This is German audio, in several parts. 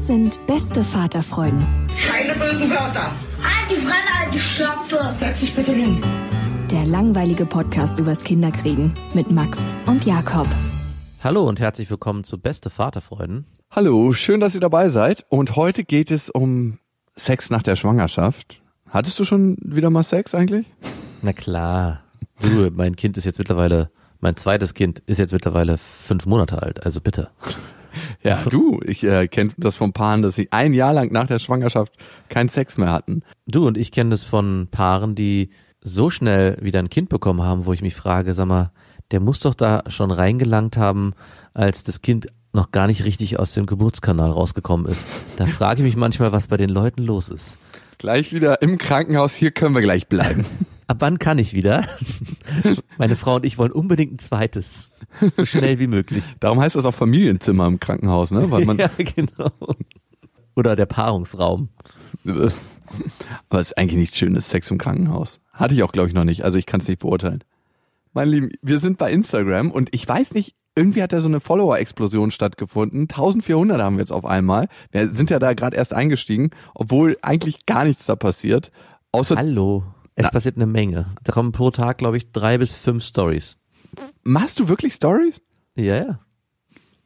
Das sind beste Vaterfreuden. Keine bösen Wörter. Die Fremde, alte Schöpfe. Setz dich bitte hin. Der langweilige Podcast übers Kinderkriegen mit Max und Jakob. Hallo und herzlich willkommen zu Beste Vaterfreuden. Hallo, schön, dass ihr dabei seid. Und heute geht es um Sex nach der Schwangerschaft. Hattest du schon wieder mal Sex eigentlich? Na klar. Du, mein Kind ist jetzt mittlerweile, mein zweites Kind ist jetzt mittlerweile fünf Monate alt, also bitte. Ja, du, ich äh, kenne das von Paaren, dass sie ein Jahr lang nach der Schwangerschaft keinen Sex mehr hatten. Du und ich kenne das von Paaren, die so schnell wieder ein Kind bekommen haben, wo ich mich frage, sag mal, der muss doch da schon reingelangt haben, als das Kind noch gar nicht richtig aus dem Geburtskanal rausgekommen ist. Da frage ich mich manchmal, was bei den Leuten los ist. Gleich wieder im Krankenhaus, hier können wir gleich bleiben. Ab wann kann ich wieder? Meine Frau und ich wollen unbedingt ein zweites. So schnell wie möglich. Darum heißt das auch Familienzimmer im Krankenhaus, ne? Weil man ja, genau. Oder der Paarungsraum. Aber es ist eigentlich nichts Schönes, Sex im Krankenhaus. Hatte ich auch, glaube ich, noch nicht. Also ich kann es nicht beurteilen. Meine Lieben, wir sind bei Instagram und ich weiß nicht, irgendwie hat da so eine Follower-Explosion stattgefunden. 1400 haben wir jetzt auf einmal. Wir sind ja da gerade erst eingestiegen, obwohl eigentlich gar nichts da passiert. Außer Hallo, es Na. passiert eine Menge. Da kommen pro Tag, glaube ich, drei bis fünf Stories. Machst du wirklich Stories? Ja, ja.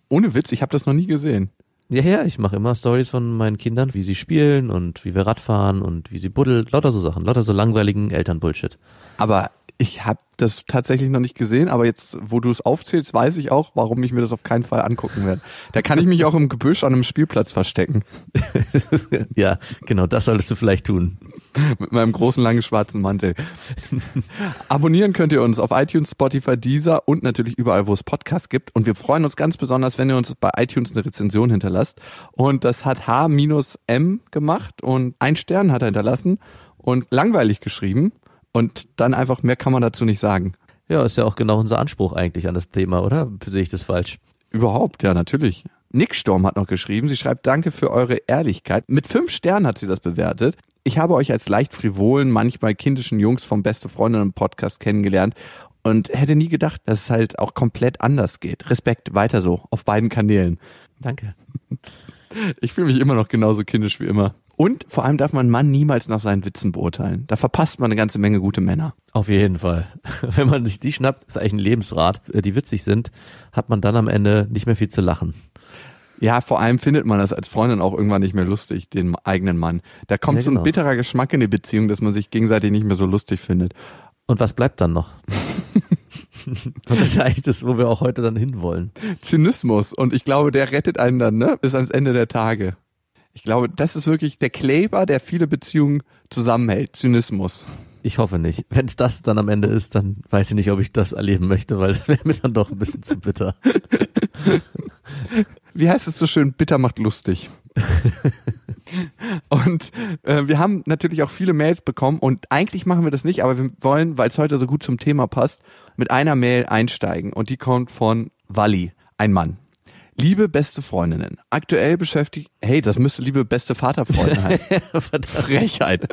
Ohne Witz, ich habe das noch nie gesehen. Ja, ja, ich mache immer Stories von meinen Kindern, wie sie spielen und wie wir Radfahren und wie sie buddeln, lauter so Sachen, lauter so langweiligen Elternbullshit. Aber ich habe das tatsächlich noch nicht gesehen, aber jetzt, wo du es aufzählst, weiß ich auch, warum ich mir das auf keinen Fall angucken werde. Da kann ich mich auch im Gebüsch an einem Spielplatz verstecken. ja, genau, das solltest du vielleicht tun. Mit meinem großen, langen, schwarzen Mantel. Abonnieren könnt ihr uns auf iTunes, Spotify, Deezer und natürlich überall, wo es Podcasts gibt. Und wir freuen uns ganz besonders, wenn ihr uns bei iTunes eine Rezension hinterlasst. Und das hat H-M gemacht und ein Stern hat er hinterlassen und langweilig geschrieben. Und dann einfach, mehr kann man dazu nicht sagen. Ja, ist ja auch genau unser Anspruch eigentlich an das Thema, oder? Sehe ich das falsch? Überhaupt, ja, natürlich. Nick Storm hat noch geschrieben, sie schreibt, danke für eure Ehrlichkeit. Mit fünf Sternen hat sie das bewertet. Ich habe euch als leicht frivolen, manchmal kindischen Jungs vom Beste Freundinnen Podcast kennengelernt und hätte nie gedacht, dass es halt auch komplett anders geht. Respekt, weiter so, auf beiden Kanälen. Danke. Ich fühle mich immer noch genauso kindisch wie immer. Und vor allem darf man einen Mann niemals nach seinen Witzen beurteilen. Da verpasst man eine ganze Menge gute Männer. Auf jeden Fall. Wenn man sich die schnappt, ist eigentlich ein Lebensrat, äh, die witzig sind, hat man dann am Ende nicht mehr viel zu lachen. Ja, vor allem findet man das als Freundin auch irgendwann nicht mehr lustig, den eigenen Mann. Da kommt ja, so ein genau. bitterer Geschmack in die Beziehung, dass man sich gegenseitig nicht mehr so lustig findet. Und was bleibt dann noch? Und das ist ja eigentlich das, wo wir auch heute dann hinwollen. Zynismus. Und ich glaube, der rettet einen dann, ne? Bis ans Ende der Tage. Ich glaube, das ist wirklich der Kleber, der viele Beziehungen zusammenhält. Zynismus. Ich hoffe nicht. Wenn es das dann am Ende ist, dann weiß ich nicht, ob ich das erleben möchte, weil das wäre mir dann doch ein bisschen zu bitter. Wie heißt es so schön? Bitter macht lustig. und äh, wir haben natürlich auch viele Mails bekommen und eigentlich machen wir das nicht, aber wir wollen, weil es heute so gut zum Thema passt, mit einer Mail einsteigen und die kommt von Walli, ein Mann. Liebe beste Freundinnen, aktuell beschäftigt, hey, das müsste liebe beste Vaterfreundin heißen. Frechheit.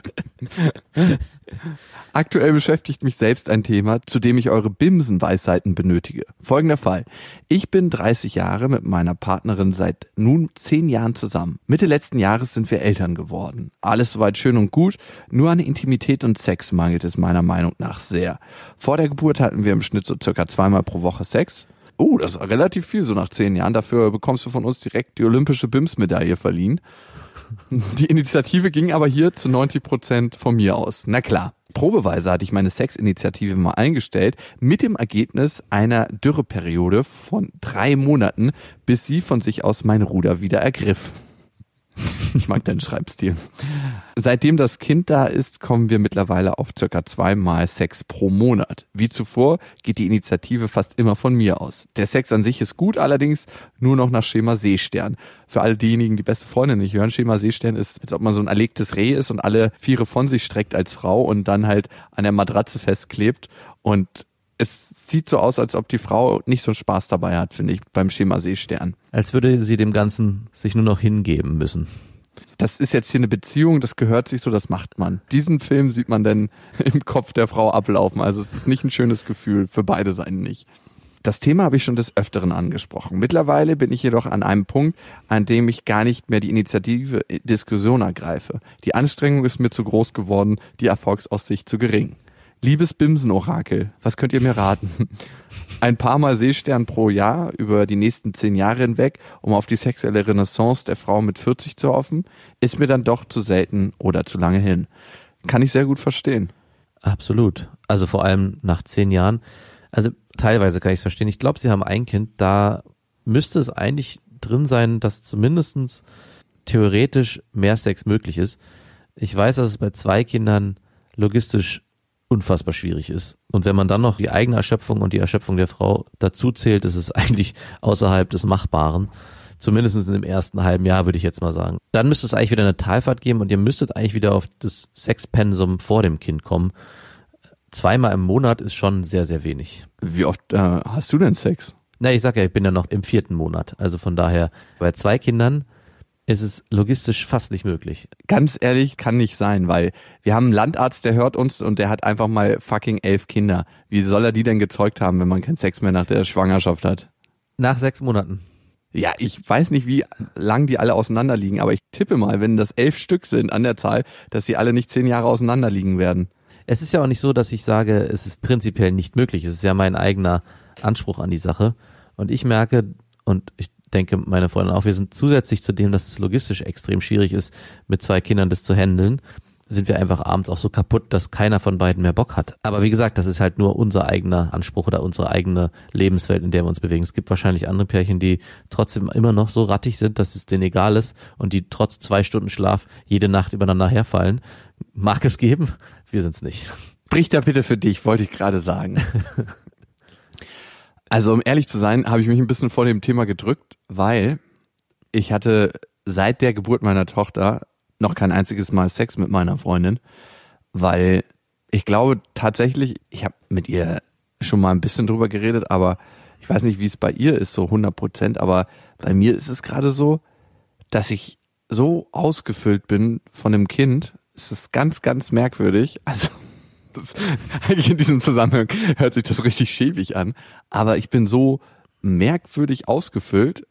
Aktuell beschäftigt mich selbst ein Thema, zu dem ich eure Bimsenweisheiten benötige. Folgender Fall. Ich bin 30 Jahre mit meiner Partnerin seit nun 10 Jahren zusammen. Mitte letzten Jahres sind wir Eltern geworden. Alles soweit schön und gut, nur an Intimität und Sex mangelt es meiner Meinung nach sehr. Vor der Geburt hatten wir im Schnitt so circa zweimal pro Woche Sex. Oh, das ist relativ viel, so nach zehn Jahren. Dafür bekommst du von uns direkt die olympische BIMS-Medaille verliehen. Die Initiative ging aber hier zu 90 Prozent von mir aus. Na klar. Probeweise hatte ich meine Sexinitiative mal eingestellt, mit dem Ergebnis einer Dürreperiode von drei Monaten, bis sie von sich aus mein Ruder wieder ergriff. Ich mag deinen Schreibstil. Seitdem das Kind da ist, kommen wir mittlerweile auf circa zweimal Sex pro Monat. Wie zuvor geht die Initiative fast immer von mir aus. Der Sex an sich ist gut, allerdings nur noch nach Schema Seestern. Für alle diejenigen, die beste Freunde nicht hören, Schema Seestern ist, als ob man so ein erlegtes Reh ist und alle Viere von sich streckt als Frau und dann halt an der Matratze festklebt und es sieht so aus, als ob die Frau nicht so einen Spaß dabei hat, finde ich, beim Schema Seestern. Als würde sie dem Ganzen sich nur noch hingeben müssen. Das ist jetzt hier eine Beziehung, das gehört sich so, das macht man. Diesen Film sieht man dann im Kopf der Frau ablaufen. Also es ist nicht ein schönes Gefühl, für beide Seiten nicht. Das Thema habe ich schon des Öfteren angesprochen. Mittlerweile bin ich jedoch an einem Punkt, an dem ich gar nicht mehr die Initiative Diskussion ergreife. Die Anstrengung ist mir zu groß geworden, die Erfolgsaussicht zu gering. Liebes Bimsen-Orakel, was könnt ihr mir raten? Ein paar Mal Seestern pro Jahr über die nächsten zehn Jahre hinweg, um auf die sexuelle Renaissance der Frau mit 40 zu hoffen, ist mir dann doch zu selten oder zu lange hin. Kann ich sehr gut verstehen. Absolut. Also vor allem nach zehn Jahren. Also teilweise kann ich es verstehen. Ich glaube, sie haben ein Kind, da müsste es eigentlich drin sein, dass zumindestens theoretisch mehr Sex möglich ist. Ich weiß, dass es bei zwei Kindern logistisch unfassbar schwierig ist. Und wenn man dann noch die eigene Erschöpfung und die Erschöpfung der Frau dazu zählt, ist es eigentlich außerhalb des Machbaren. Zumindest im ersten halben Jahr, würde ich jetzt mal sagen. Dann müsste es eigentlich wieder eine Talfahrt geben und ihr müsstet eigentlich wieder auf das Sexpensum vor dem Kind kommen. Zweimal im Monat ist schon sehr, sehr wenig. Wie oft äh, hast du denn Sex? Na, ich sag ja, ich bin ja noch im vierten Monat. Also von daher, bei zwei Kindern ist es logistisch fast nicht möglich. Ganz ehrlich, kann nicht sein, weil wir haben einen Landarzt, der hört uns und der hat einfach mal fucking elf Kinder. Wie soll er die denn gezeugt haben, wenn man keinen Sex mehr nach der Schwangerschaft hat? Nach sechs Monaten. Ja, ich weiß nicht, wie lang die alle auseinander liegen, aber ich tippe mal, wenn das elf Stück sind an der Zahl, dass sie alle nicht zehn Jahre auseinander liegen werden. Es ist ja auch nicht so, dass ich sage, es ist prinzipiell nicht möglich. Es ist ja mein eigener Anspruch an die Sache. Und ich merke, und ich denke meine Freundin auch, wir sind zusätzlich zu dem, dass es logistisch extrem schwierig ist, mit zwei Kindern das zu handeln, sind wir einfach abends auch so kaputt, dass keiner von beiden mehr Bock hat. Aber wie gesagt, das ist halt nur unser eigener Anspruch oder unsere eigene Lebenswelt, in der wir uns bewegen. Es gibt wahrscheinlich andere Pärchen, die trotzdem immer noch so rattig sind, dass es denen egal ist und die trotz zwei Stunden Schlaf jede Nacht übereinander herfallen. Mag es geben, wir sind's nicht. Bricht da bitte für dich, wollte ich gerade sagen. Also um ehrlich zu sein, habe ich mich ein bisschen vor dem Thema gedrückt, weil ich hatte seit der Geburt meiner Tochter noch kein einziges Mal Sex mit meiner Freundin, weil ich glaube tatsächlich, ich habe mit ihr schon mal ein bisschen drüber geredet, aber ich weiß nicht, wie es bei ihr ist, so 100 Prozent, aber bei mir ist es gerade so, dass ich so ausgefüllt bin von dem Kind. Es ist ganz, ganz merkwürdig. Also das, eigentlich in diesem Zusammenhang hört sich das richtig schäbig an. Aber ich bin so merkwürdig ausgefüllt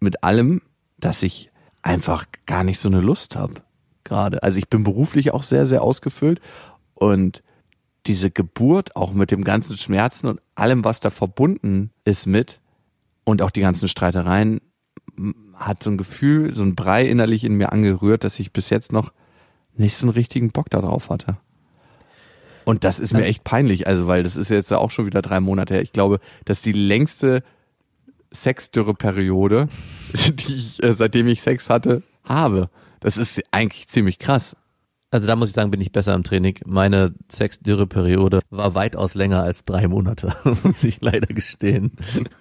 mit allem, dass ich einfach gar nicht so eine Lust habe. Gerade. Also ich bin beruflich auch sehr, sehr ausgefüllt und diese Geburt auch mit dem ganzen Schmerzen und allem, was da verbunden ist mit und auch die ganzen Streitereien hat so ein Gefühl, so ein Brei innerlich in mir angerührt, dass ich bis jetzt noch nicht so einen richtigen Bock darauf hatte. Und das ist mir echt peinlich, also weil das ist jetzt auch schon wieder drei Monate her. Ich glaube, das ist die längste Sexdürre-Periode, die ich, äh, seitdem ich Sex hatte, habe. Das ist eigentlich ziemlich krass. Also da muss ich sagen, bin ich besser im Training. Meine Sexdürre-Periode war weitaus länger als drei Monate, muss ich leider gestehen.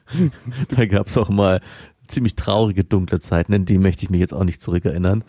da gab es auch mal ziemlich traurige, dunkle Zeiten, in die möchte ich mich jetzt auch nicht zurückerinnern.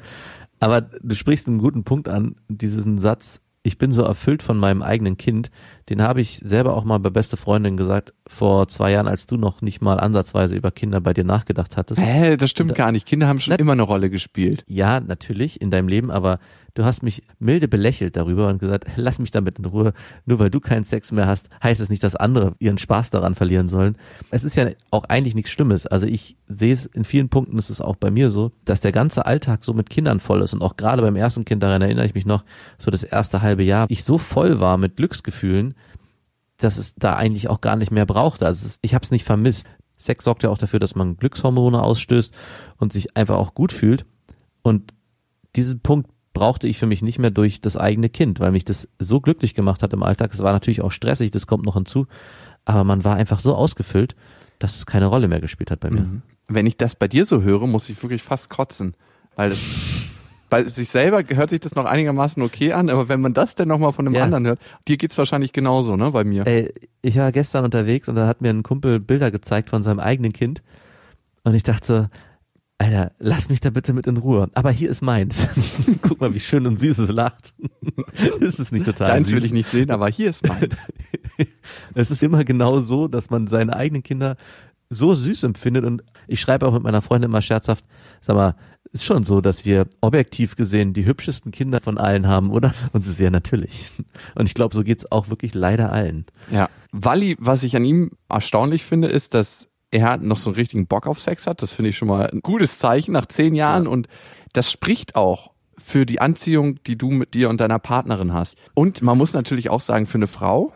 Aber du sprichst einen guten Punkt an, diesen Satz, ich bin so erfüllt von meinem eigenen Kind. Den habe ich selber auch mal bei beste Freundin gesagt, vor zwei Jahren, als du noch nicht mal ansatzweise über Kinder bei dir nachgedacht hattest. Hä, das stimmt Da- gar nicht. Kinder haben schon Na- immer eine Rolle gespielt. Ja, natürlich in deinem Leben, aber du hast mich milde belächelt darüber und gesagt, lass mich damit in Ruhe. Nur weil du keinen Sex mehr hast, heißt es nicht, dass andere ihren Spaß daran verlieren sollen. Es ist ja auch eigentlich nichts Schlimmes. Also ich sehe es in vielen Punkten, ist es auch bei mir so, dass der ganze Alltag so mit Kindern voll ist und auch gerade beim ersten Kind, daran erinnere ich mich noch, so das erste halbe Jahr, ich so voll war mit Glücksgefühlen, dass es da eigentlich auch gar nicht mehr brauchte. Also ist, ich habe es nicht vermisst. Sex sorgt ja auch dafür, dass man Glückshormone ausstößt und sich einfach auch gut fühlt. Und diesen Punkt brauchte ich für mich nicht mehr durch das eigene Kind, weil mich das so glücklich gemacht hat im Alltag. Es war natürlich auch stressig, das kommt noch hinzu, aber man war einfach so ausgefüllt, dass es keine Rolle mehr gespielt hat bei mir. Mhm. Wenn ich das bei dir so höre, muss ich wirklich fast kotzen. Weil das, bei sich selber hört sich das noch einigermaßen okay an, aber wenn man das denn nochmal von einem Ja. anderen hört, dir geht's wahrscheinlich genauso, ne, bei mir. Ey, ich war gestern unterwegs und da hat mir ein Kumpel Bilder gezeigt von seinem eigenen Kind und ich dachte so, Alter, lass mich da bitte mit in Ruhe. Aber hier ist meins. Guck mal, wie schön und süß es lacht. ist es nicht total Deins süß? will ich nicht sehen, aber hier ist meins. Es ist immer genau so, dass man seine eigenen Kinder so süß empfindet und ich schreibe auch mit meiner Freundin immer scherzhaft, sag mal, ist schon so, dass wir objektiv gesehen die hübschesten Kinder von allen haben, oder? Und sie ist ja natürlich. Und ich glaube, so geht's auch wirklich leider allen. Ja. Walli, was ich an ihm erstaunlich finde, ist, dass er noch so einen richtigen Bock auf Sex hat. Das finde ich schon mal ein gutes Zeichen nach zehn Jahren und das spricht auch für die Anziehung, die du mit dir und deiner Partnerin hast. Und man muss natürlich auch sagen, für eine Frau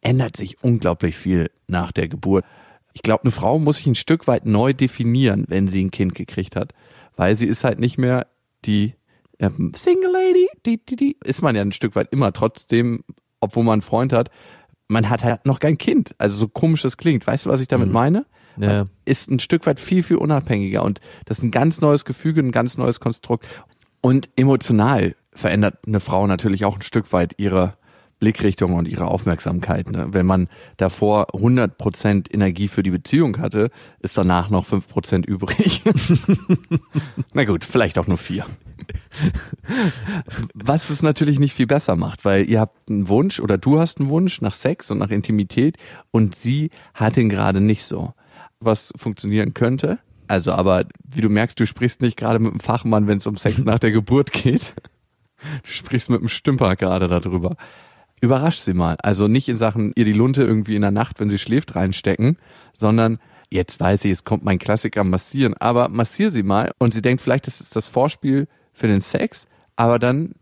ändert sich unglaublich viel nach der Geburt. Ich glaube, eine Frau muss sich ein Stück weit neu definieren, wenn sie ein Kind gekriegt hat, weil sie ist halt nicht mehr die ähm, Single Lady, die, die, die, ist man ja ein Stück weit immer, trotzdem, obwohl man einen Freund hat, man hat halt noch kein Kind. Also so komisch das klingt. Weißt du, was ich damit meine? Ja. Ist ein Stück weit viel, viel unabhängiger und das ist ein ganz neues Gefüge, ein ganz neues Konstrukt. Und emotional verändert eine Frau natürlich auch ein Stück weit ihre Blickrichtung und ihre Aufmerksamkeit. Ne? Wenn man davor 100% Energie für die Beziehung hatte, ist danach noch 5% übrig. Na gut, vielleicht auch nur vier. Was es natürlich nicht viel besser macht, weil ihr habt einen Wunsch oder du hast einen Wunsch nach Sex und nach Intimität und sie hat ihn gerade nicht so. Was funktionieren könnte. Also, aber wie du merkst, du sprichst nicht gerade mit einem Fachmann, wenn es um Sex nach der Geburt geht. Du sprichst mit einem Stümper gerade darüber. Überrasch sie mal. Also nicht in Sachen ihr die Lunte irgendwie in der Nacht, wenn sie schläft, reinstecken, sondern jetzt weiß ich, es kommt mein Klassiker massieren, aber massier sie mal und sie denkt vielleicht, das ist das Vorspiel für den Sex, aber dann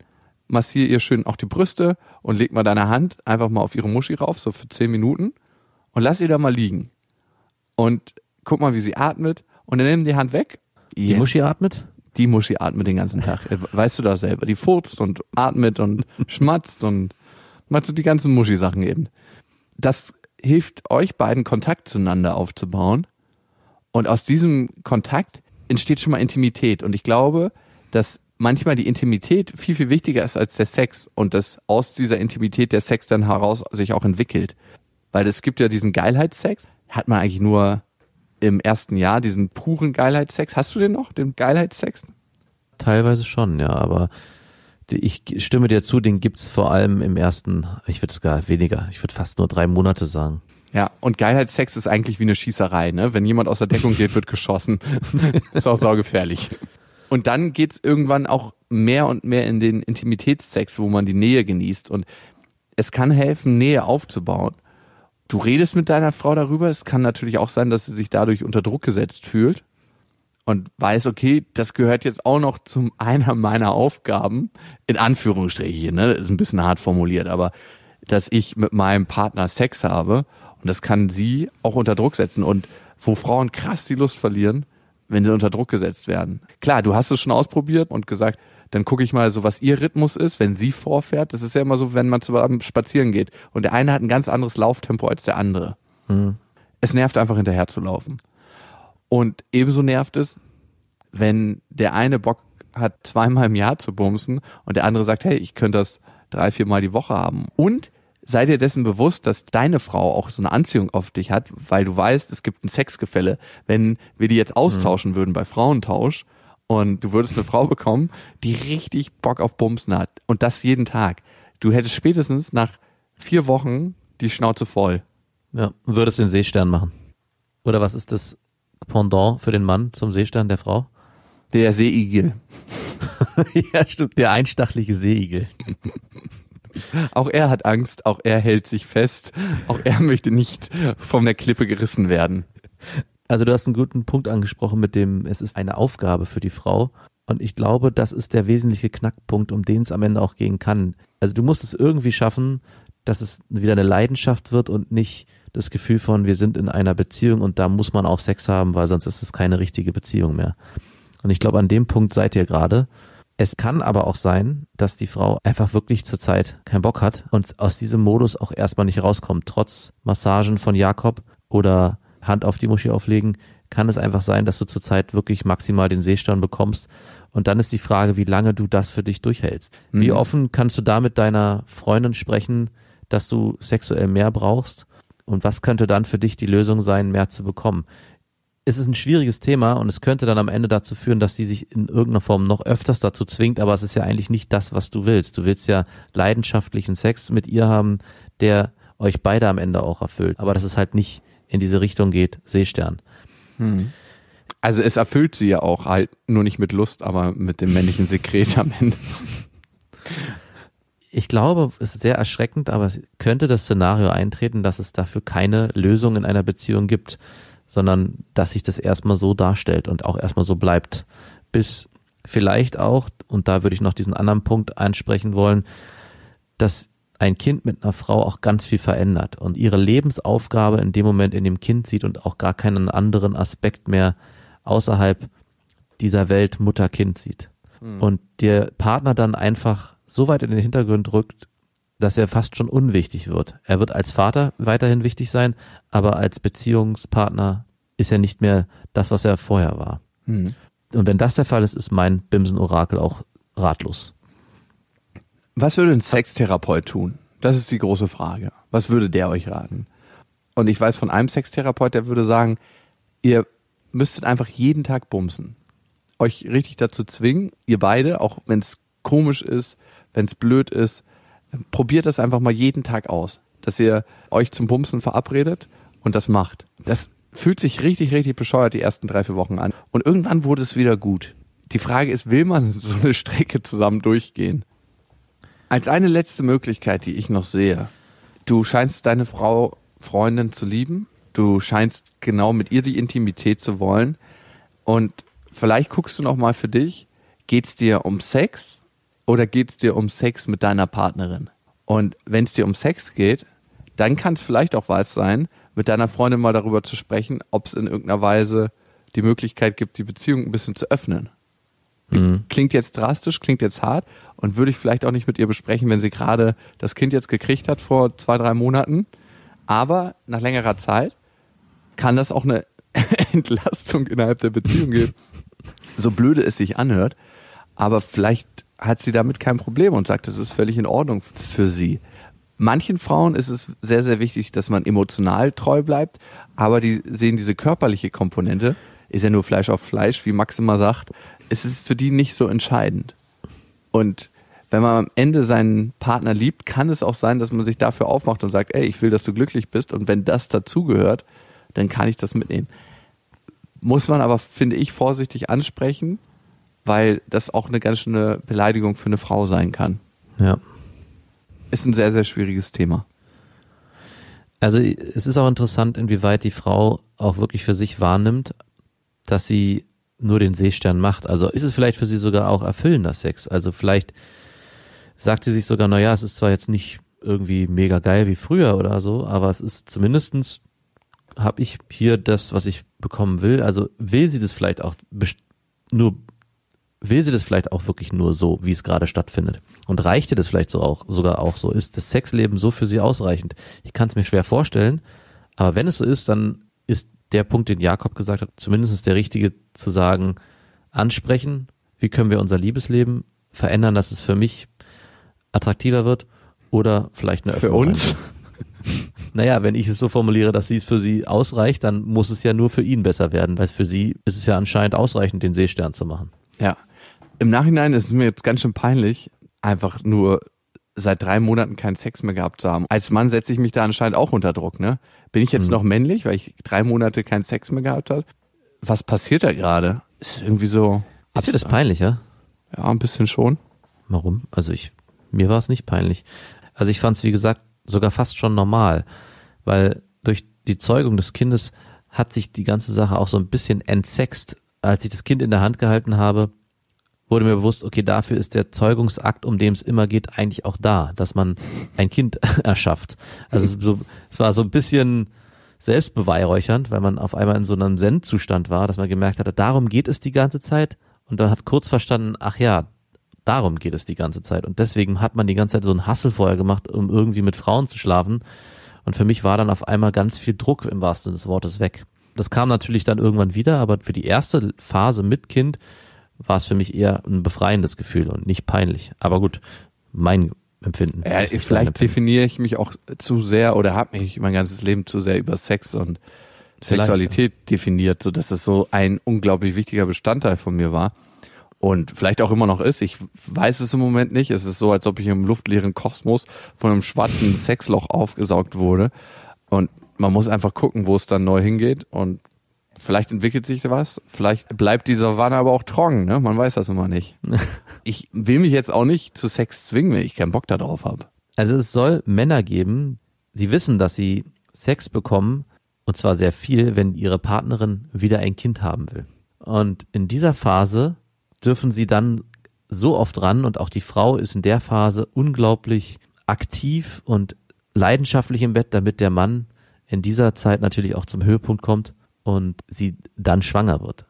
massier ihr schön auch die Brüste und leg mal deine Hand einfach mal auf ihre Muschi rauf, so für zehn Minuten und lass sie da mal liegen. Und guck mal, wie sie atmet und dann nimm die Hand weg. Die Ja. Muschi atmet? Die Muschi atmet den ganzen Tag. Äh, Weißt du doch selber. Die furzt und atmet und schmatzt und macht so die ganzen Muschi-Sachen eben. Das hilft euch beiden Kontakt zueinander aufzubauen. Und aus diesem Kontakt entsteht schon mal Intimität. Und ich glaube, dass manchmal die Intimität viel, viel wichtiger ist als der Sex und dass aus dieser Intimität der Sex dann heraus sich auch entwickelt. Weil es gibt ja diesen Geilheitssex, hat man eigentlich nur im ersten Jahr, diesen puren Geilheitssex. Hast du den noch, den Geilheitssex? Teilweise schon, ja, aber ich stimme dir zu, den gibt's vor allem im ersten, ich würde sogar weniger, ich würde fast nur drei Monate sagen. Ja, und Geilheitssex ist eigentlich wie eine Schießerei, ne? Wenn jemand aus der Deckung geht, wird geschossen. ist auch saugefährlich. Und dann geht's irgendwann auch mehr und mehr in den Intimitätssex, wo man die Nähe genießt. Und es kann helfen, Nähe aufzubauen. Du redest mit deiner Frau darüber. Es kann natürlich auch sein, dass sie sich dadurch unter Druck gesetzt fühlt und weiß, okay, das gehört jetzt auch noch zum einer meiner Aufgaben, in Anführungsstrichen, ne? Das ist ein bisschen hart formuliert, aber dass ich mit meinem Partner Sex habe und das kann sie auch unter Druck setzen und wo Frauen krass die Lust verlieren, wenn sie unter Druck gesetzt werden. Klar, du hast es schon ausprobiert und gesagt, dann gucke ich mal so, was ihr Rhythmus ist, wenn sie vorfährt. Das ist ja immer so, wenn man zusammen spazieren geht und der eine hat ein ganz anderes Lauftempo als der andere. Es nervt einfach hinterher zu laufen. Und ebenso nervt es, wenn der eine Bock hat, zweimal im Jahr zu bumsen und der andere sagt, hey, ich könnte das drei, viermal die Woche haben. Und sei dir dessen bewusst, dass deine Frau auch so eine Anziehung auf dich hat, weil du weißt, es gibt ein Sexgefälle. Wenn wir die jetzt austauschen würden bei Frauentausch und du würdest eine Frau bekommen, die richtig Bock auf Bumsen hat und das jeden Tag, du hättest spätestens nach vier Wochen die Schnauze voll. Ja, würdest den Seestern machen. Oder was ist das Pendant für den Mann zum Seestern der Frau? Der Seeigel. ja, stimmt, der einstachlige Seeigel. Auch er hat Angst, auch er hält sich fest, auch er möchte nicht von der Klippe gerissen werden. Also du hast einen guten Punkt angesprochen mit dem, es ist eine Aufgabe für die Frau. Und ich glaube, das ist der wesentliche Knackpunkt, um den es am Ende auch gehen kann. Also du musst es irgendwie schaffen, dass es wieder eine Leidenschaft wird und nicht das Gefühl von, wir sind in einer Beziehung und da muss man auch Sex haben, weil sonst ist es keine richtige Beziehung mehr. Und ich glaube, an dem Punkt seid ihr gerade. Es kann aber auch sein, dass die Frau einfach wirklich zurzeit keinen Bock hat und aus diesem Modus auch erstmal nicht rauskommt. Trotz Massagen von Jakob oder Hand auf die Muschi auflegen, kann es einfach sein, dass du zurzeit wirklich maximal den Seestern bekommst. Und dann ist die Frage, wie lange du das für dich durchhältst. Mhm. Wie offen kannst du da mit deiner Freundin sprechen, dass du sexuell mehr brauchst? Und was könnte dann für dich die Lösung sein, mehr zu bekommen? Es ist ein schwieriges Thema und es könnte dann am Ende dazu führen, dass sie sich in irgendeiner Form noch öfters dazu zwingt, aber es ist ja eigentlich nicht das, was du willst. Du willst ja leidenschaftlichen Sex mit ihr haben, der euch beide am Ende auch erfüllt. Aber dass es halt nicht in diese Richtung geht, Seestern. Hm. Also es erfüllt sie ja auch halt nur nicht mit Lust, aber mit dem männlichen Sekret am Ende. Ich glaube, es ist sehr erschreckend, aber es könnte das Szenario eintreten, dass es dafür keine Lösung in einer Beziehung gibt sondern dass sich das erstmal so darstellt und auch erstmal so bleibt, bis vielleicht auch, und da würde ich noch diesen anderen Punkt ansprechen wollen, dass ein Kind mit einer Frau auch ganz viel verändert und ihre Lebensaufgabe in dem Moment in dem Kind sieht und auch gar keinen anderen Aspekt mehr außerhalb dieser Welt Mutter-Kind sieht. Mhm. Und der Partner dann einfach so weit in den Hintergrund rückt, dass er fast schon unwichtig wird. Er wird als Vater weiterhin wichtig sein, aber als Beziehungspartner ist er nicht mehr das, was er vorher war. Hm. Und wenn das der Fall ist, ist mein Bimsen-Orakel auch ratlos. Was würde ein Sextherapeut tun? Das ist die große Frage. Was würde der euch raten? Und ich weiß von einem Sextherapeut, der würde sagen, ihr müsstet einfach jeden Tag bumsen. Euch richtig dazu zwingen, ihr beide, auch wenn es komisch ist, wenn es blöd ist, probiert das einfach mal jeden Tag aus, dass ihr euch zum Bumsen verabredet und das macht. Das fühlt sich richtig, richtig bescheuert die ersten drei, vier Wochen an. Und irgendwann wurde es wieder gut. Die Frage ist, will man so eine Strecke zusammen durchgehen? Als eine letzte Möglichkeit, die ich noch sehe. Du scheinst deine Frau, Freundin zu lieben. Du scheinst genau mit ihr die Intimität zu wollen. Und vielleicht guckst du noch mal für dich, geht's dir um Sex oder geht es dir um Sex mit deiner Partnerin? Und wenn es dir um Sex geht, dann kann es vielleicht auch was sein, mit deiner Freundin mal darüber zu sprechen, ob es in irgendeiner Weise die Möglichkeit gibt, die Beziehung ein bisschen zu öffnen. Mhm. Klingt jetzt drastisch, klingt jetzt hart und würde ich vielleicht auch nicht mit ihr besprechen, wenn sie gerade das Kind jetzt gekriegt hat vor zwei, drei Monaten. Aber nach längerer Zeit kann das auch eine Entlastung innerhalb der Beziehung geben. So blöde es sich anhört. Aber vielleicht hat sie damit kein Problem und sagt, das ist völlig in Ordnung für sie. Manchen Frauen ist es sehr, sehr wichtig, dass man emotional treu bleibt, aber die sehen diese körperliche Komponente, ist ja nur Fleisch auf Fleisch, wie Max immer sagt, es ist für die nicht so entscheidend. Und wenn man am Ende seinen Partner liebt, kann es auch sein, dass man sich dafür aufmacht und sagt, ey, ich will, dass du glücklich bist und wenn das dazugehört, dann kann ich das mitnehmen. Muss man aber, finde ich, vorsichtig ansprechen weil das auch eine ganz schöne Beleidigung für eine Frau sein kann. Ja. Ist ein sehr, sehr schwieriges Thema. Also es ist auch interessant, inwieweit die Frau auch wirklich für sich wahrnimmt, dass sie nur den Seestern macht. Also ist es vielleicht für sie sogar auch erfüllender Sex. Also vielleicht sagt sie sich sogar, naja, es ist zwar jetzt nicht irgendwie mega geil wie früher oder so, aber es ist zumindestens habe ich hier das, was ich bekommen will. Also will sie das vielleicht auch nur will sie das vielleicht auch wirklich nur so, wie es gerade stattfindet? Und reichte das vielleicht so auch, sogar auch so? Ist das Sexleben so für sie ausreichend? Ich kann es mir schwer vorstellen, aber wenn es so ist, dann ist der Punkt, den Jakob gesagt hat, zumindest der richtige zu sagen, ansprechen, wie können wir unser Liebesleben verändern, dass es für mich attraktiver wird oder vielleicht eine Öffnung. Für uns? Naja, wenn ich es so formuliere, dass sie es für sie ausreicht, dann muss es ja nur für ihn besser werden, weil für sie ist es ja anscheinend ausreichend, den Seestern zu machen. Ja. Im Nachhinein ist es mir jetzt ganz schön peinlich, einfach nur seit drei Monaten keinen Sex mehr gehabt zu haben. Als Mann setze ich mich da anscheinend auch unter Druck, ne? Bin ich jetzt Mhm. noch männlich, weil ich drei Monate keinen Sex mehr gehabt habe? Was passiert da gerade? Ist irgendwie so. Ist dir das peinlich, ja? Ja, ein bisschen schon. Warum? Also ich, mir war es nicht peinlich. Also ich fand es, wie gesagt, sogar fast schon normal, weil durch die Zeugung des Kindes hat sich die ganze Sache auch so ein bisschen entsext. Als ich das Kind in der Hand gehalten habe, wurde mir bewusst, okay, dafür ist der Zeugungsakt, um dem es immer geht, eigentlich auch da, dass man ein Kind erschafft. Also es, so, es war so ein bisschen selbstbeweihräuchernd, weil man auf einmal in so einem Zen-Zustand war, dass man gemerkt hatte, darum geht es die ganze Zeit und dann hat kurz verstanden, ach ja, darum geht es die ganze Zeit und deswegen hat man die ganze Zeit so einen Hassel vorher gemacht, um irgendwie mit Frauen zu schlafen und für mich war dann auf einmal ganz viel Druck im wahrsten Sinne des Wortes weg. Das kam natürlich dann irgendwann wieder, aber für die erste Phase mit Kind war es für mich eher ein befreiendes Gefühl und nicht peinlich. Aber gut, mein Empfinden. Ja, vielleicht Empfinden. definiere ich mich auch zu sehr oder habe mich mein ganzes Leben zu sehr über Sex und Vielleicht, Sexualität definiert, so dass es so ein unglaublich wichtiger Bestandteil von mir war und vielleicht auch immer noch ist. Ich weiß es im Moment nicht. Es ist so, als ob ich im luftleeren Kosmos von einem schwarzen Sexloch aufgesaugt wurde und man muss einfach gucken, wo es dann neu hingeht und vielleicht entwickelt sich was. Vielleicht bleibt die Savanne aber auch trocken. Ne? Man weiß das immer nicht. ich will mich jetzt auch nicht zu Sex zwingen, wenn ich keinen Bock darauf habe. Also es soll Männer geben, die wissen, dass sie Sex bekommen und zwar sehr viel, wenn ihre Partnerin wieder ein Kind haben will. Und in dieser Phase dürfen sie dann so oft ran und auch die Frau ist in der Phase unglaublich aktiv und leidenschaftlich im Bett, damit der Mann in dieser Zeit natürlich auch zum Höhepunkt kommt und sie dann schwanger wird.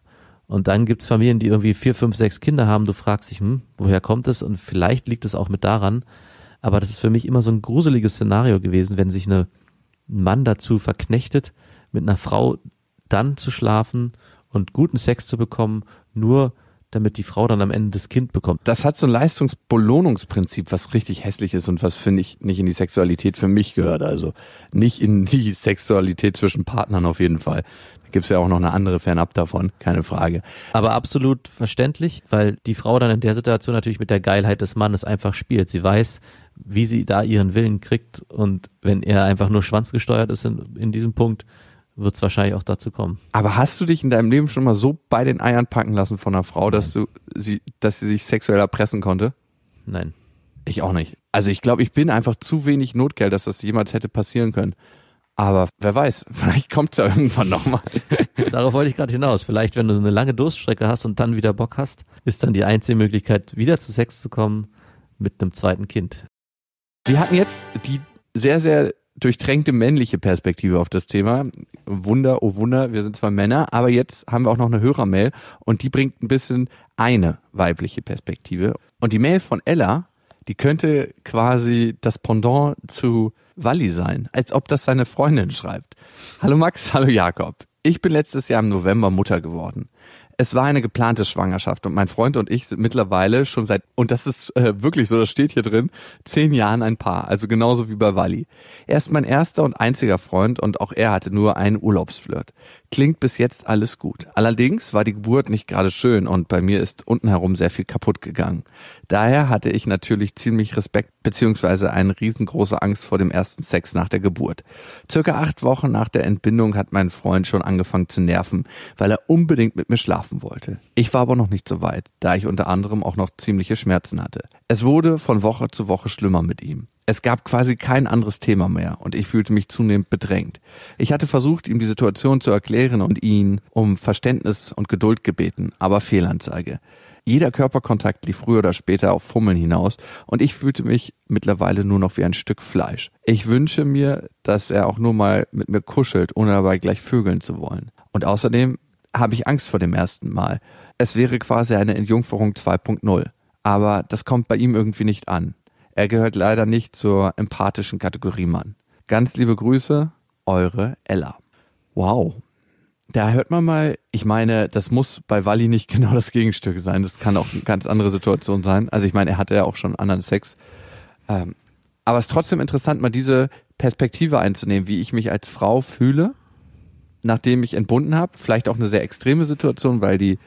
Und dann gibt's Familien, die irgendwie vier, fünf, sechs Kinder haben. Du fragst dich, hm, woher kommt es? Und vielleicht liegt es auch mit daran. Aber das ist für mich immer so ein gruseliges Szenario gewesen, wenn sich eine, ein Mann dazu verknechtet, mit einer Frau dann zu schlafen und guten Sex zu bekommen, nur damit die Frau dann am Ende das Kind bekommt. Das hat so ein Leistungsbelohnungsprinzip, was richtig hässlich ist und was finde ich nicht in die Sexualität für mich gehört. Also nicht in die Sexualität zwischen Partnern auf jeden Fall. Gibt's ja auch noch eine andere fernab davon, keine Frage. Aber absolut verständlich, weil die Frau dann in der Situation natürlich mit der Geilheit des Mannes einfach spielt. Sie weiß, wie sie da ihren Willen kriegt und wenn er einfach nur schwanzgesteuert ist in, in diesem Punkt, wird es wahrscheinlich auch dazu kommen. Aber hast du dich in deinem Leben schon mal so bei den Eiern packen lassen von einer Frau, dass du sie, dass sie sich sexuell erpressen konnte? Nein. Ich auch nicht. Also ich glaube, ich bin einfach zu wenig Notgeld, dass das jemals hätte passieren können. Aber wer weiß, vielleicht kommt's ja irgendwann nochmal. Darauf wollte ich gerade hinaus. Vielleicht, wenn du so eine lange Durststrecke hast und dann wieder Bock hast, ist dann die einzige Möglichkeit, wieder zu Sex zu kommen mit einem zweiten Kind. Wir hatten jetzt die sehr, sehr durchtränkte männliche Perspektive auf das Thema. Wunder, oh Wunder, wir sind zwar Männer, aber jetzt haben wir auch noch eine Hörermail und die bringt ein bisschen eine weibliche Perspektive. Und die Mail von Ella, die könnte quasi das Pendant zu Walli sein, als ob das seine Freundin schreibt. Hallo Max, hallo Jakob. Ich bin letztes Jahr im November Mutter geworden. Es war eine geplante Schwangerschaft und mein Freund und ich sind mittlerweile schon seit, und das ist äh, wirklich so, das steht hier drin, zehn Jahren ein Paar, also genauso wie bei Wally. Er ist mein erster und einziger Freund und auch er hatte nur einen Urlaubsflirt. Klingt bis jetzt alles gut. Allerdings war die Geburt nicht gerade schön und bei mir ist unten herum sehr viel kaputt gegangen. Daher hatte ich natürlich ziemlich Respekt beziehungsweise eine riesengroße Angst vor dem ersten Sex nach der Geburt. Circa acht Wochen nach der Entbindung hat mein Freund schon angefangen zu nerven, weil er unbedingt mit mir schlafen wollte. Ich war aber noch nicht so weit, da ich unter anderem auch noch ziemliche Schmerzen hatte. Es wurde von Woche zu Woche schlimmer mit ihm. Es gab quasi kein anderes Thema mehr und ich fühlte mich zunehmend bedrängt. Ich hatte versucht, ihm die Situation zu erklären und ihn um Verständnis und Geduld gebeten, aber Fehlanzeige. Jeder Körperkontakt lief früher oder später auf Fummeln hinaus und ich fühlte mich mittlerweile nur noch wie ein Stück Fleisch. Ich wünsche mir, dass er auch nur mal mit mir kuschelt, ohne dabei gleich vögeln zu wollen. Und außerdem habe ich Angst vor dem ersten Mal. Es wäre quasi eine Entjungferung 2.0. Aber das kommt bei ihm irgendwie nicht an. Er gehört leider nicht zur empathischen Kategorie Mann. Ganz liebe Grüße, eure Ella. Wow. Da hört man mal, ich meine, das muss bei Wally nicht genau das Gegenstück sein. Das kann auch eine ganz andere Situation sein. Also ich meine, er hatte ja auch schon anderen Sex. Ähm, aber es ist trotzdem interessant, mal diese Perspektive einzunehmen, wie ich mich als Frau fühle, nachdem ich entbunden habe. Vielleicht auch eine sehr extreme Situation, weil die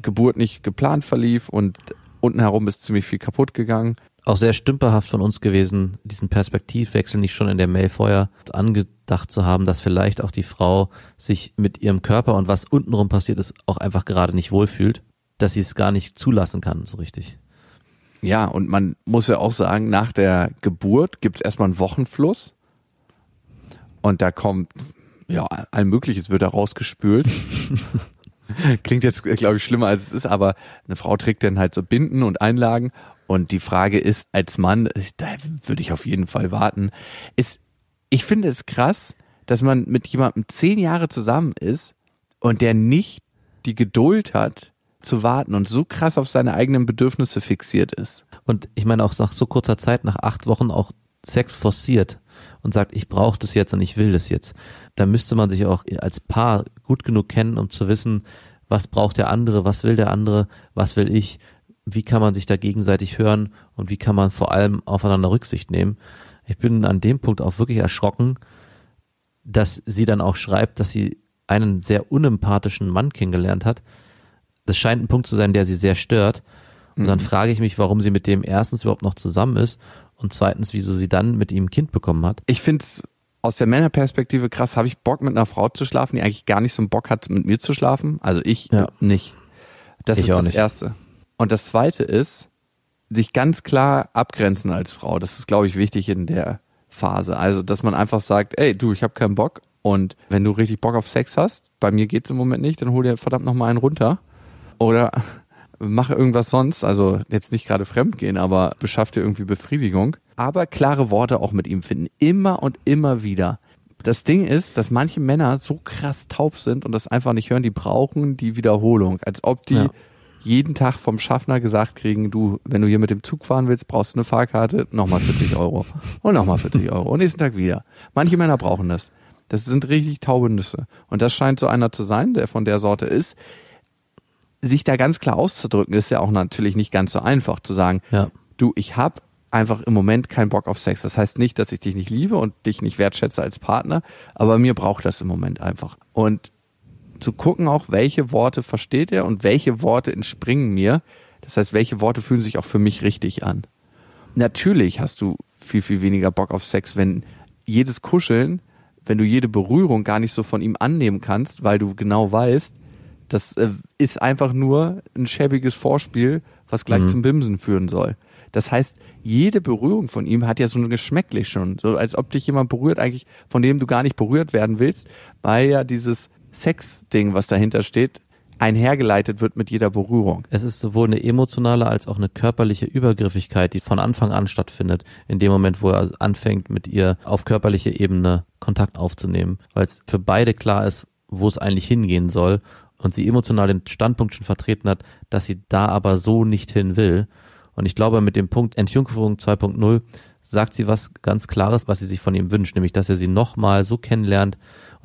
Geburt nicht geplant verlief und unten herum ist ziemlich viel kaputt gegangen. Auch sehr stümperhaft von uns gewesen, diesen Perspektivwechsel nicht schon in der Mail vorher angedacht zu haben, dass vielleicht auch die Frau sich mit ihrem Körper und was untenrum passiert ist, auch einfach gerade nicht wohlfühlt, dass sie es gar nicht zulassen kann, so richtig. Ja, und man muss ja auch sagen, nach der Geburt gibt es erstmal einen Wochenfluss und da kommt, ja, all Mögliches wird da rausgespült. Klingt jetzt, glaube ich, schlimmer als es ist, aber eine Frau trägt dann halt so Binden und Einlagen und die Frage ist, als Mann, da würde ich auf jeden Fall warten, ist, ich finde es krass, dass man mit jemandem zehn Jahre zusammen ist und der nicht die Geduld hat, zu warten und so krass auf seine eigenen Bedürfnisse fixiert ist. Und ich meine auch nach so kurzer Zeit, nach acht Wochen auch Sex forciert und sagt, ich brauche das jetzt und ich will das jetzt. Da müsste man sich auch als Paar gut genug kennen, um zu wissen, was braucht der andere, was will der andere, was will ich, wie kann man sich da gegenseitig hören und wie kann man vor allem aufeinander Rücksicht nehmen. Ich bin an dem Punkt auch wirklich erschrocken, dass sie dann auch schreibt, dass sie einen sehr unempathischen Mann kennengelernt hat. Das scheint ein Punkt zu sein, der sie sehr stört. Und mhm. dann frage ich mich, warum sie mit dem erstens überhaupt noch zusammen ist und zweitens, wieso sie dann mit ihm ein Kind bekommen hat. Ich finde es aus der Männerperspektive krass, habe ich Bock mit einer Frau zu schlafen, die eigentlich gar nicht so einen Bock hat, mit mir zu schlafen? Also ich ja. nicht. Das ich ist das nicht. Erste. Und das Zweite ist, sich ganz klar abgrenzen als Frau. Das ist, glaube ich, wichtig in der Phase. Also, dass man einfach sagt, ey, du, ich habe keinen Bock. Und wenn du richtig Bock auf Sex hast, bei mir geht's im Moment nicht, dann hol dir verdammt nochmal einen runter. Oder mach irgendwas sonst. Also jetzt nicht gerade fremd gehen, aber beschaff dir irgendwie Befriedigung. Aber klare Worte auch mit ihm finden. Immer und immer wieder. Das Ding ist, dass manche Männer so krass taub sind und das einfach nicht hören, die brauchen die Wiederholung. Als ob die ja jeden Tag vom Schaffner gesagt kriegen, du, wenn du hier mit dem Zug fahren willst, brauchst du eine Fahrkarte, nochmal 40 Euro. Und nochmal 40 Euro. Und nächsten Tag wieder. Manche Männer brauchen das. Das sind richtig taube Nüsse. Und das scheint so einer zu sein, der von der Sorte ist. Sich da ganz klar auszudrücken, ist ja auch natürlich nicht ganz so einfach zu sagen, ja. du, ich hab einfach im Moment keinen Bock auf Sex. Das heißt nicht, dass ich dich nicht liebe und dich nicht wertschätze als Partner, aber mir braucht das im Moment einfach. Und zu gucken auch, welche Worte versteht er und welche Worte entspringen mir. Das heißt, welche Worte fühlen sich auch für mich richtig an. Natürlich hast du viel, viel weniger Bock auf Sex, wenn jedes Kuscheln, wenn du jede Berührung gar nicht so von ihm annehmen kannst, weil du genau weißt, das äh, ist einfach nur ein schäbiges Vorspiel, was gleich mhm. zum Bimsen führen soll. Das heißt, jede Berührung von ihm hat ja so ein geschmäcklich schon, so als ob dich jemand berührt, eigentlich von dem du gar nicht berührt werden willst, weil ja dieses Sex-Ding, was dahinter steht, einhergeleitet wird mit jeder Berührung. Es ist sowohl eine emotionale als auch eine körperliche Übergriffigkeit, die von Anfang an stattfindet, in dem Moment, wo er anfängt, mit ihr auf körperlicher Ebene Kontakt aufzunehmen, weil es für beide klar ist, wo es eigentlich hingehen soll und sie emotional den Standpunkt schon vertreten hat, dass sie da aber so nicht hin will. Und ich glaube, mit dem Punkt Entjungferung 2.0 sagt sie was ganz Klares, was sie sich von ihm wünscht, nämlich, dass er sie nochmal so kennenlernt,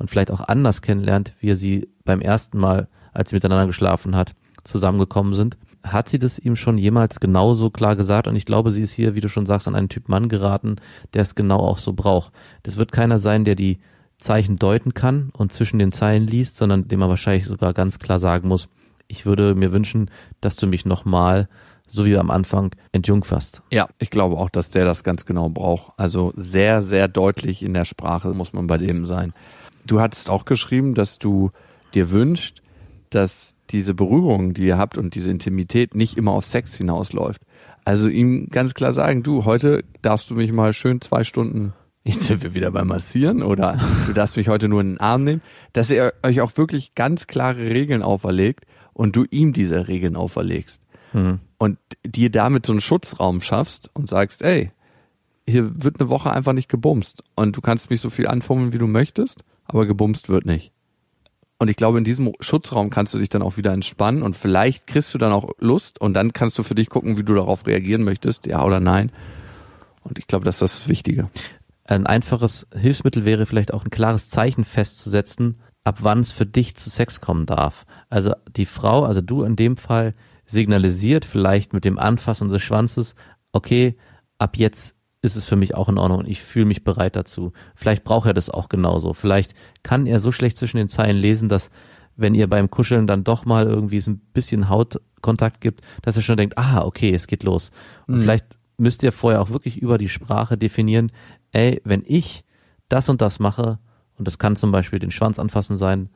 und vielleicht auch anders kennenlernt, wie er sie beim ersten Mal, als sie miteinander geschlafen hat, zusammengekommen sind. Hat sie das ihm schon jemals genauso klar gesagt? Und ich glaube, sie ist hier, wie du schon sagst, an einen Typ Mann geraten, der es genau auch so braucht. Das wird keiner sein, der die Zeichen deuten kann und zwischen den Zeilen liest, sondern dem man wahrscheinlich sogar ganz klar sagen muss, ich würde mir wünschen, dass du mich nochmal so wie am Anfang entjungferst. Ja, ich glaube auch, dass der das ganz genau braucht. Also sehr, sehr deutlich in der Sprache muss man bei dem sein. Du hattest auch geschrieben, dass du dir wünschst, dass diese Berührung, die ihr habt und diese Intimität nicht immer auf Sex hinausläuft. Also ihm ganz klar sagen, du, heute darfst du mich mal schön zwei Stunden, jetzt sind wir wieder beim Massieren oder du darfst mich heute nur in den Arm nehmen, dass er euch auch wirklich ganz klare Regeln auferlegt und du ihm diese Regeln auferlegst. Mhm. Und dir damit so einen Schutzraum schaffst und sagst, ey, hier wird eine Woche einfach nicht gebumst und du kannst mich so viel anfummeln, wie du möchtest aber gebumst wird nicht. Und ich glaube, in diesem Schutzraum kannst du dich dann auch wieder entspannen und vielleicht kriegst du dann auch Lust und dann kannst du für dich gucken, wie du darauf reagieren möchtest, ja oder nein. Und ich glaube, das ist das Wichtige. Ein einfaches Hilfsmittel wäre vielleicht auch ein klares Zeichen festzusetzen, ab wann es für dich zu Sex kommen darf. Also die Frau, also du in dem Fall, signalisiert vielleicht mit dem Anfassen des Schwanzes, okay, ab jetzt ist es für mich auch in Ordnung und ich fühle mich bereit dazu. Vielleicht braucht er das auch genauso. Vielleicht kann er so schlecht zwischen den Zeilen lesen, dass wenn ihr beim Kuscheln dann doch mal irgendwie so ein bisschen Hautkontakt gibt, dass er schon denkt, ah, okay, es geht los. Und mhm. vielleicht müsst ihr vorher auch wirklich über die Sprache definieren, ey, wenn ich das und das mache, und das kann zum Beispiel den Schwanz anfassen sein,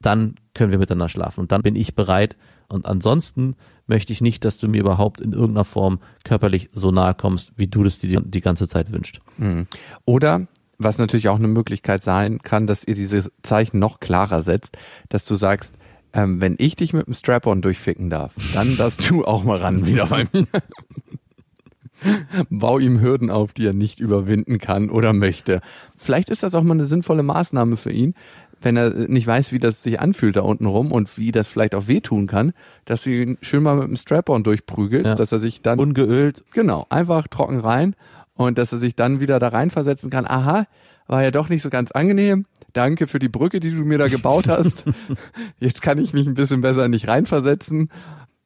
dann können wir miteinander schlafen und dann bin ich bereit. Und ansonsten möchte ich nicht, dass du mir überhaupt in irgendeiner Form körperlich so nahe kommst, wie du das dir die ganze Zeit wünscht. Mhm. Oder was natürlich auch eine Möglichkeit sein kann, dass ihr diese Zeichen noch klarer setzt, dass du sagst, ähm, wenn ich dich mit dem Strap-on durchficken darf, dann darfst du auch mal ran wieder bei mir. Bau ihm Hürden auf, die er nicht überwinden kann oder möchte. Vielleicht ist das auch mal eine sinnvolle Maßnahme für ihn, wenn er nicht weiß, wie das sich anfühlt da unten rum und wie das vielleicht auch wehtun kann, dass du ihn schön mal mit dem Strap-on durchprügelst, Ja. dass er sich dann Ungeölt, Genau, einfach trocken rein und dass er sich dann wieder da reinversetzen kann. Aha, war ja doch nicht so ganz angenehm. Danke für die Brücke, die du mir da gebaut hast. Jetzt kann ich mich ein bisschen besser nicht reinversetzen.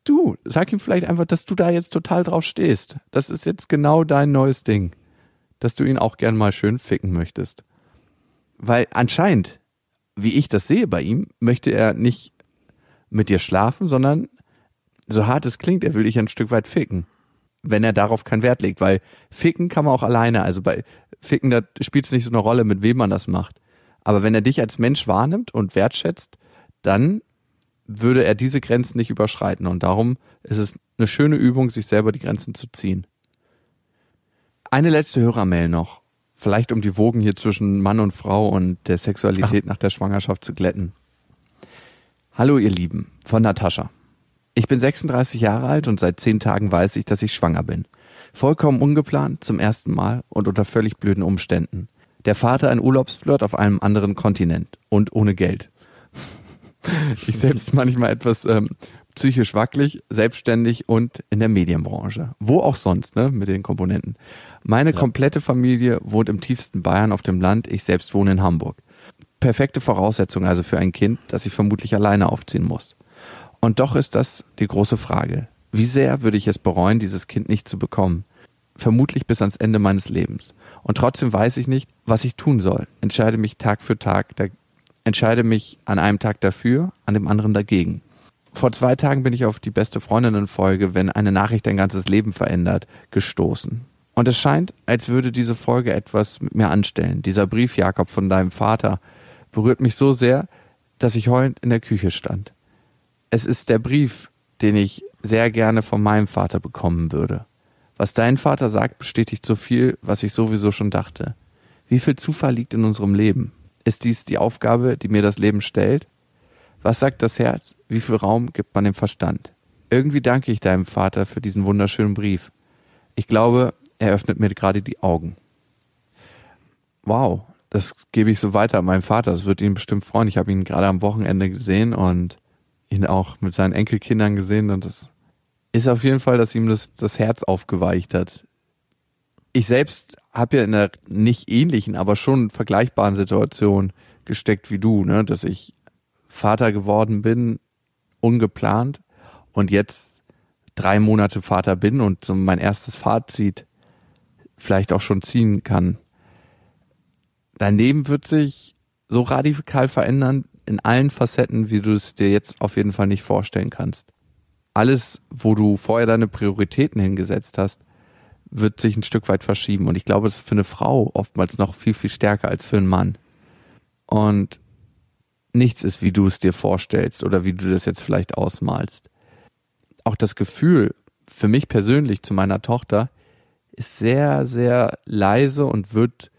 Du, sag ihm vielleicht einfach, dass du da jetzt total drauf stehst. Das ist jetzt genau dein neues Ding. Dass du ihn auch gern mal schön ficken möchtest. Weil anscheinend, wie ich das sehe bei ihm, möchte er nicht mit dir schlafen, sondern so hart es klingt, er will dich ein Stück weit ficken wenn er darauf keinen Wert legt, weil Ficken kann man auch alleine, also bei Ficken, da spielt es nicht so eine Rolle, mit wem man das macht. Aber wenn er dich als Mensch wahrnimmt und wertschätzt, dann würde er diese Grenzen nicht überschreiten. Und darum ist es eine schöne Übung, sich selber die Grenzen zu ziehen. Eine letzte Hörermail noch. Vielleicht um die Wogen hier zwischen Mann und Frau und der Sexualität nach der Schwangerschaft zu glätten. Hallo ihr Lieben, von Natascha. Ich bin 36 Jahre alt und seit zehn Tagen weiß ich, dass ich schwanger bin. Vollkommen ungeplant, zum ersten Mal und unter völlig blöden Umständen. Der Vater ein Urlaubsflirt auf einem anderen Kontinent und ohne Geld. Ich selbst manchmal etwas ähm, psychisch wackelig, selbstständig und in der Medienbranche. Wo auch sonst, ne, mit den Komponenten. Meine komplette Familie wohnt im tiefsten Bayern auf dem Land, ich selbst wohne in Hamburg. Perfekte Voraussetzung also für ein Kind, das ich vermutlich alleine aufziehen muss. Und doch ist das die große Frage. Wie sehr würde ich es bereuen, dieses Kind nicht zu bekommen? Vermutlich bis ans Ende meines Lebens. Und trotzdem weiß ich nicht, was ich tun soll. Entscheide mich Tag für Tag, da, entscheide mich an einem Tag dafür, an dem anderen dagegen. Vor zwei Tagen bin ich auf die beste Freundinnen-Folge, wenn eine Nachricht dein ganzes Leben verändert, gestoßen. Und es scheint, als würde diese Folge etwas mit mir anstellen. Dieser Brief, Jakob, von deinem Vater, berührt mich so sehr, dass ich heulend in der Küche stand. Es ist der Brief, den ich sehr gerne von meinem Vater bekommen würde. Was dein Vater sagt, bestätigt so viel, was ich sowieso schon dachte. Wie viel Zufall liegt in unserem Leben? Ist dies die Aufgabe, die mir das Leben stellt? Was sagt das Herz? Wie viel Raum gibt man dem Verstand? Irgendwie danke ich deinem Vater für diesen wunderschönen Brief. Ich glaube, er öffnet mir gerade die Augen. Wow, das gebe ich so weiter an meinen Vater. Das wird ihn bestimmt freuen. Ich habe ihn gerade am Wochenende gesehen und ihn auch mit seinen Enkelkindern gesehen und das ist auf jeden Fall, dass ihm das, das Herz aufgeweicht hat. Ich selbst habe ja in einer nicht ähnlichen, aber schon vergleichbaren Situation gesteckt wie du, ne, dass ich Vater geworden bin, ungeplant und jetzt drei Monate Vater bin und so mein erstes Fazit vielleicht auch schon ziehen kann. Dein Leben wird sich so radikal verändern in allen Facetten, wie du es dir jetzt auf jeden Fall nicht vorstellen kannst. Alles, wo du vorher deine Prioritäten hingesetzt hast, wird sich ein Stück weit verschieben. Und ich glaube, es ist für eine Frau oftmals noch viel, viel stärker als für einen Mann. Und nichts ist, wie du es dir vorstellst oder wie du das jetzt vielleicht ausmalst. Auch das Gefühl für mich persönlich zu meiner Tochter ist sehr, sehr leise und wird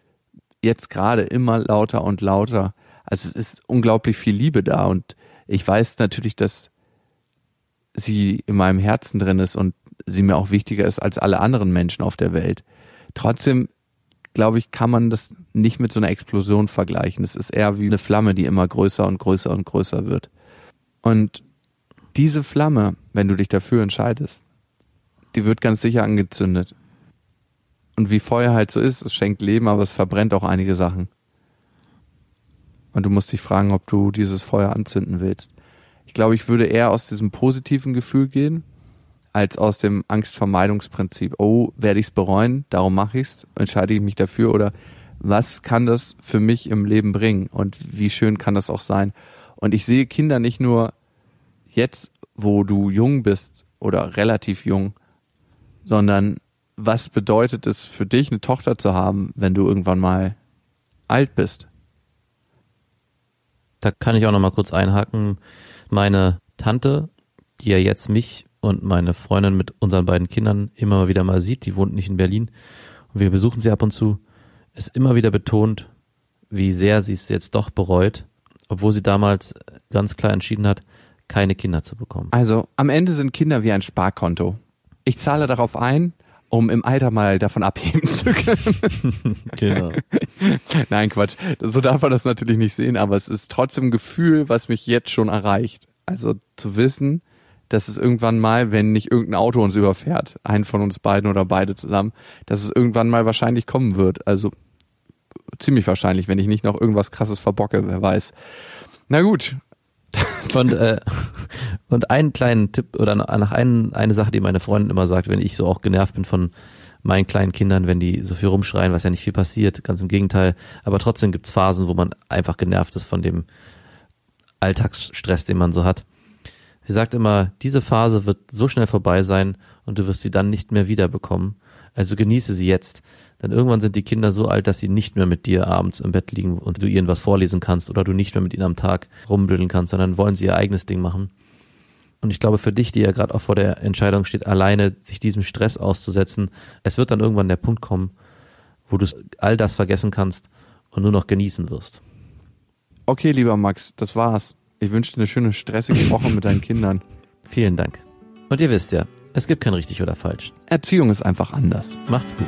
jetzt gerade immer lauter und lauter. Also es ist unglaublich viel Liebe da und ich weiß natürlich, dass sie in meinem Herzen drin ist und sie mir auch wichtiger ist als alle anderen Menschen auf der Welt. Trotzdem glaube ich, kann man das nicht mit so einer Explosion vergleichen. Es ist eher wie eine Flamme, die immer größer und größer und größer wird. Und diese Flamme, wenn du dich dafür entscheidest, die wird ganz sicher angezündet. Und wie Feuer halt so ist, es schenkt Leben, aber es verbrennt auch einige Sachen. Und du musst dich fragen, ob du dieses Feuer anzünden willst. Ich glaube, ich würde eher aus diesem positiven Gefühl gehen, als aus dem Angstvermeidungsprinzip. Oh, werde ich es bereuen, darum mache ich es, entscheide ich mich dafür oder was kann das für mich im Leben bringen und wie schön kann das auch sein. Und ich sehe Kinder nicht nur jetzt, wo du jung bist oder relativ jung, sondern was bedeutet es für dich, eine Tochter zu haben, wenn du irgendwann mal alt bist? Da kann ich auch noch mal kurz einhaken. Meine Tante, die ja jetzt mich und meine Freundin mit unseren beiden Kindern immer wieder mal sieht, die wohnt nicht in Berlin und wir besuchen sie ab und zu, ist immer wieder betont, wie sehr sie es jetzt doch bereut, obwohl sie damals ganz klar entschieden hat, keine Kinder zu bekommen. Also am Ende sind Kinder wie ein Sparkonto. Ich zahle darauf ein, um im Alter mal davon abheben zu können. Genau. Nein, Quatsch. So darf man das natürlich nicht sehen, aber es ist trotzdem ein Gefühl, was mich jetzt schon erreicht. Also zu wissen, dass es irgendwann mal, wenn nicht irgendein Auto uns überfährt, einen von uns beiden oder beide zusammen, dass es irgendwann mal wahrscheinlich kommen wird. Also ziemlich wahrscheinlich, wenn ich nicht noch irgendwas krasses verbocke, wer weiß. Na gut. Und, äh, und einen kleinen Tipp oder nach einen, eine Sache, die meine Freundin immer sagt, wenn ich so auch genervt bin von meinen kleinen Kindern, wenn die so viel rumschreien, was ja nicht viel passiert, ganz im Gegenteil. Aber trotzdem gibt's Phasen, wo man einfach genervt ist von dem Alltagsstress, den man so hat. Sie sagt immer, diese Phase wird so schnell vorbei sein und du wirst sie dann nicht mehr wiederbekommen. Also genieße sie jetzt. Denn irgendwann sind die Kinder so alt, dass sie nicht mehr mit dir abends im Bett liegen und du ihnen was vorlesen kannst oder du nicht mehr mit ihnen am Tag rumblödeln kannst, sondern wollen sie ihr eigenes Ding machen. Und ich glaube für dich, die ja gerade auch vor der Entscheidung steht, alleine sich diesem Stress auszusetzen, es wird dann irgendwann der Punkt kommen, wo du all das vergessen kannst und nur noch genießen wirst. Okay, lieber Max, das war's. Ich wünsche dir eine schöne stressige Woche mit deinen Kindern. Vielen Dank. Und ihr wisst ja, es gibt kein richtig oder falsch. Erziehung ist einfach anders. Macht's gut.